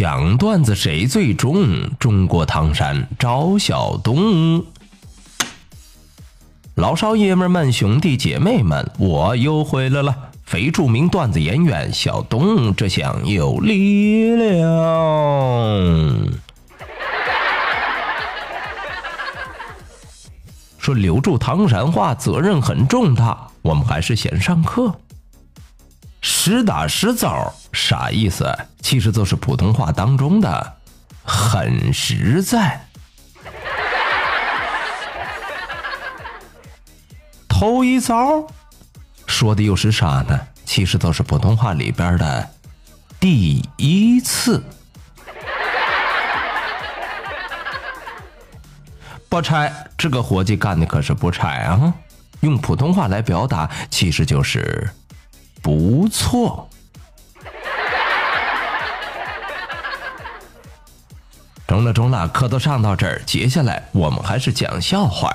讲段子谁最重？中国唐山赵小东，老少爷们们、兄弟姐妹们，我又回来了！非著名段子演员小东，这厢有力量。说留住唐山话责任很重大，我们还是先上课。实打实招啥意思？其实就是普通话当中的很实在。头一遭说的又是啥呢？其实都是普通话里边的第一次。不差，这个活计干的可是不差啊！用普通话来表达，其实就是。不错，中了中了，课都上到这儿，接下来我们还是讲笑话。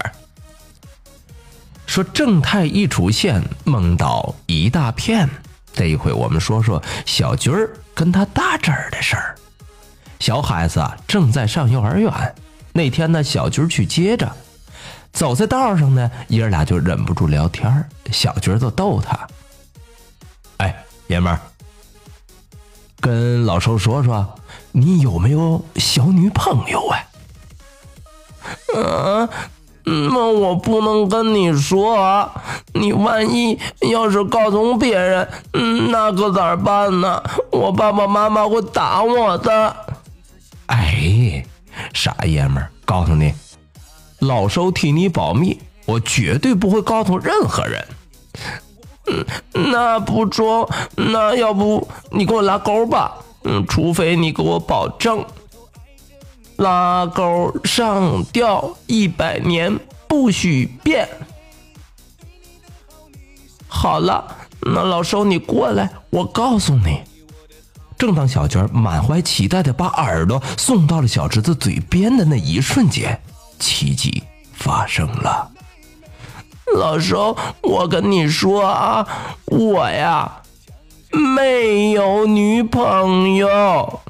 说正太一出现，梦到一大片。这一回我们说说小军儿跟他大侄儿的事儿。小孩子正在上幼儿园，那天呢，小军儿去接着，走在道上呢，爷儿俩就忍不住聊天小军儿就逗他。爷们儿，跟老寿说说，你有没有小女朋友啊？嗯，那我不能跟你说，你万一要是告诉别人，那可咋办呢？我爸爸妈妈会打我的。哎，傻爷们儿，告诉你，老寿替你保密，我绝对不会告诉任何人。嗯，那不中，那要不你给我拉钩吧？嗯，除非你给我保证，拉钩上吊一百年不许变。好了，那老周你过来，我告诉你。正当小娟满怀期待的把耳朵送到了小侄子嘴边的那一瞬间，奇迹发生了。老周，我跟你说啊，我呀没有女朋友。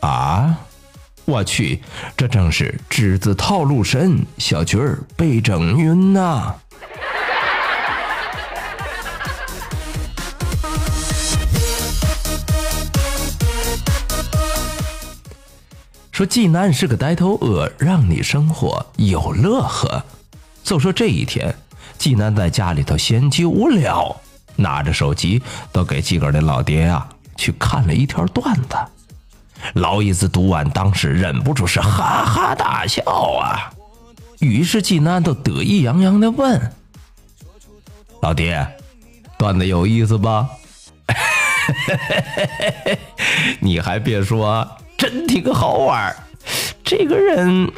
啊！我去，这正是侄子套路深，小军儿被整晕呐。说济南是个呆头鹅，让你生活有乐呵。就说这一天，济南在家里头闲极无聊，拿着手机都给自个儿的老爹呀去看了一条段子。老爷子读完，当时忍不住是哈哈大笑啊。于是济南都得意洋洋的问：“老爹，段子有意思吧？” 你还别说。真挺好玩这个人，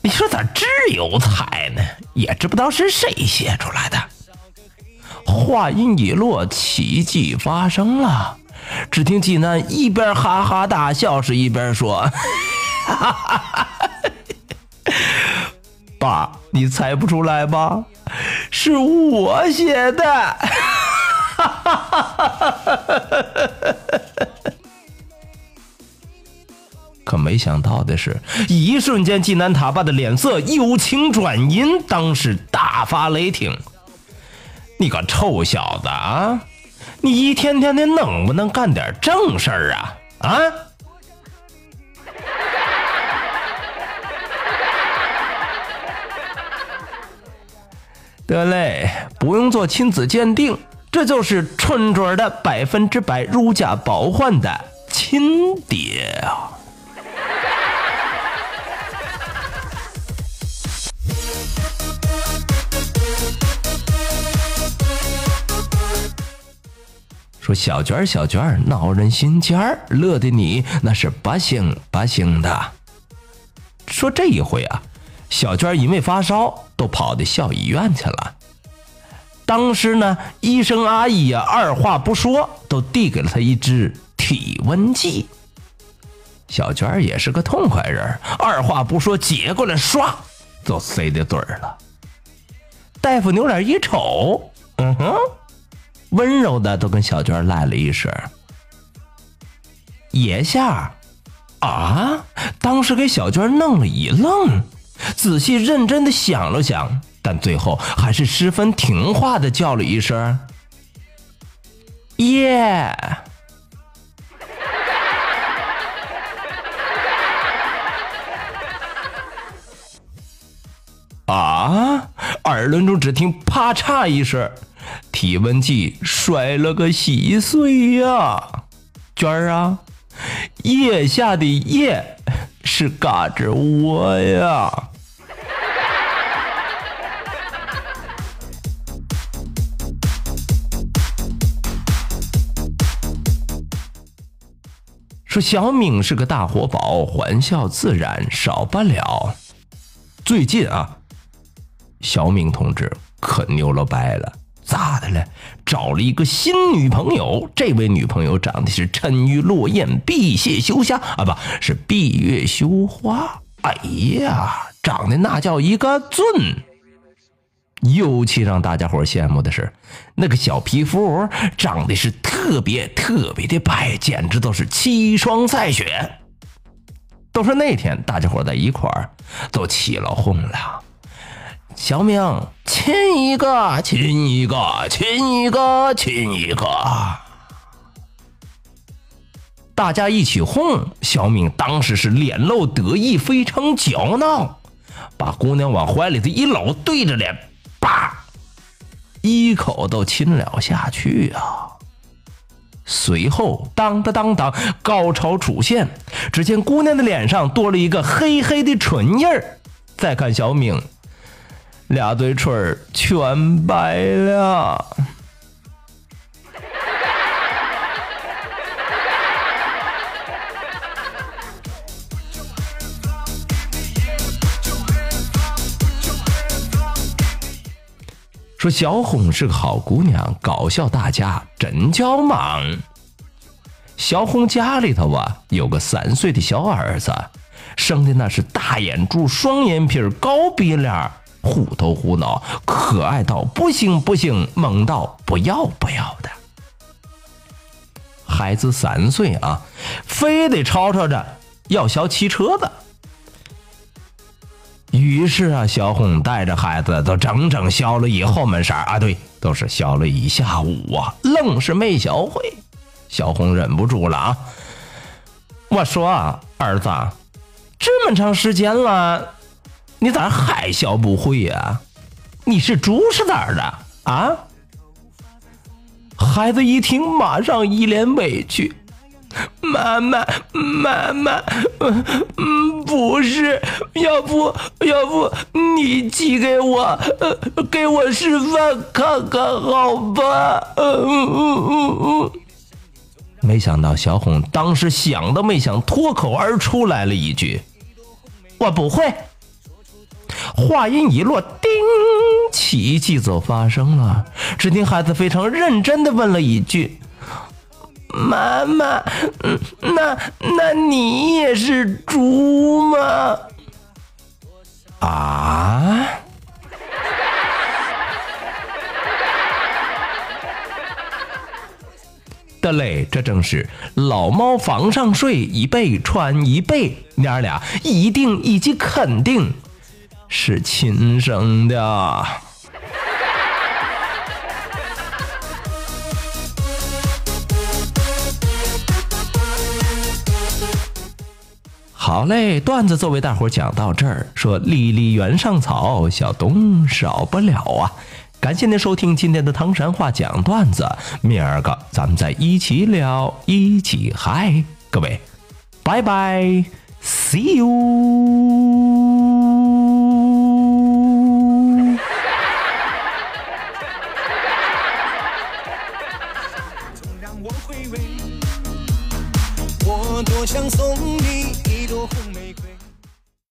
你说咋这有才呢？也知不道是谁写出来的。话音一落，奇迹发生了。只听济南一边哈哈大笑，是一边说：“爸，你猜不出来吧？是我写的。”哈哈哈哈没想到的是，一瞬间，济南塔爸的脸色由晴转阴，当时大发雷霆：“你个臭小子啊！你一天天的能不能干点正事儿啊？啊！”得嘞，不用做亲子鉴定，这就是纯准的百分之百如假包换的亲爹啊！说小娟儿小娟儿闹人心尖儿，乐得你那是不行不行的。说这一回啊，小娟因为发烧，都跑到校医院去了。当时呢，医生阿姨啊，二话不说，都递给了她一支体温计。小娟儿也是个痛快人，二话不说接过来，唰就塞在嘴儿了。大夫扭脸一瞅，嗯哼，温柔的都跟小娟赖了一声：“爷下。”啊！当时给小娟弄了一愣，仔细认真的想了想，但最后还是十分听话的叫了一声：“耶！”啊！耳轮中只听啪嚓一声，体温计摔了个稀碎呀！娟儿啊，腋下的腋是嘎吱窝呀！说小敏是个大活宝，欢笑自然少不了。最近啊。小敏同志可牛了掰了，咋的了？找了一个新女朋友，这位女朋友长得是沉鱼落雁、闭月羞花啊，不是闭月羞花。哎呀，长得那叫一个俊！尤其让大家伙羡慕的是，那个小皮肤长得是特别特别的白，简直都是七霜赛雪。都说那天大家伙在一块儿都起了哄了。小明，亲一个，亲一个，亲一个，亲一个。大家一起哄，小敏当时是脸露得意，非常骄傲，把姑娘往怀里头一搂，对着脸，叭，一口都亲了下去啊。随后，当当当当，高潮出现，只见姑娘的脸上多了一个黑黑的唇印儿。再看小敏。俩嘴唇儿全白了。说小红是个好姑娘，搞笑大家真叫忙。小红家里头啊有个三岁的小儿子，生的那是大眼珠、双眼皮、高鼻梁。虎头虎脑，可爱到不行不行，萌到不要不要的。孩子三岁啊，非得吵吵着要小汽车子。于是啊，小红带着孩子都整整学了一后门色啊，对，都是学了一下午啊，愣是没学会。小红忍不住了啊，我说儿子，这么长时间了。你咋还笑不会呀？你是猪是咋的啊？孩子一听，马上一脸委屈：“妈妈，妈妈，嗯，不是，要不要不你寄给我，呃给我示范看看好吧？”嗯嗯嗯嗯。没想到小红当时想都没想，脱口而出来了一句：“我不会。”话音一落，叮，奇迹就发生了。只听孩子非常认真的问了一句：“妈妈，那那你也是猪吗？”啊！得嘞，这正是老猫房上睡，一辈穿一辈，娘俩一定以及肯定。是亲生的。好嘞，段子就为大伙讲到这儿。说离离原上草，小东少不了啊！感谢您收听今天的唐山话讲段子，明儿个咱们再一起聊，一起嗨，各位，拜拜，See you。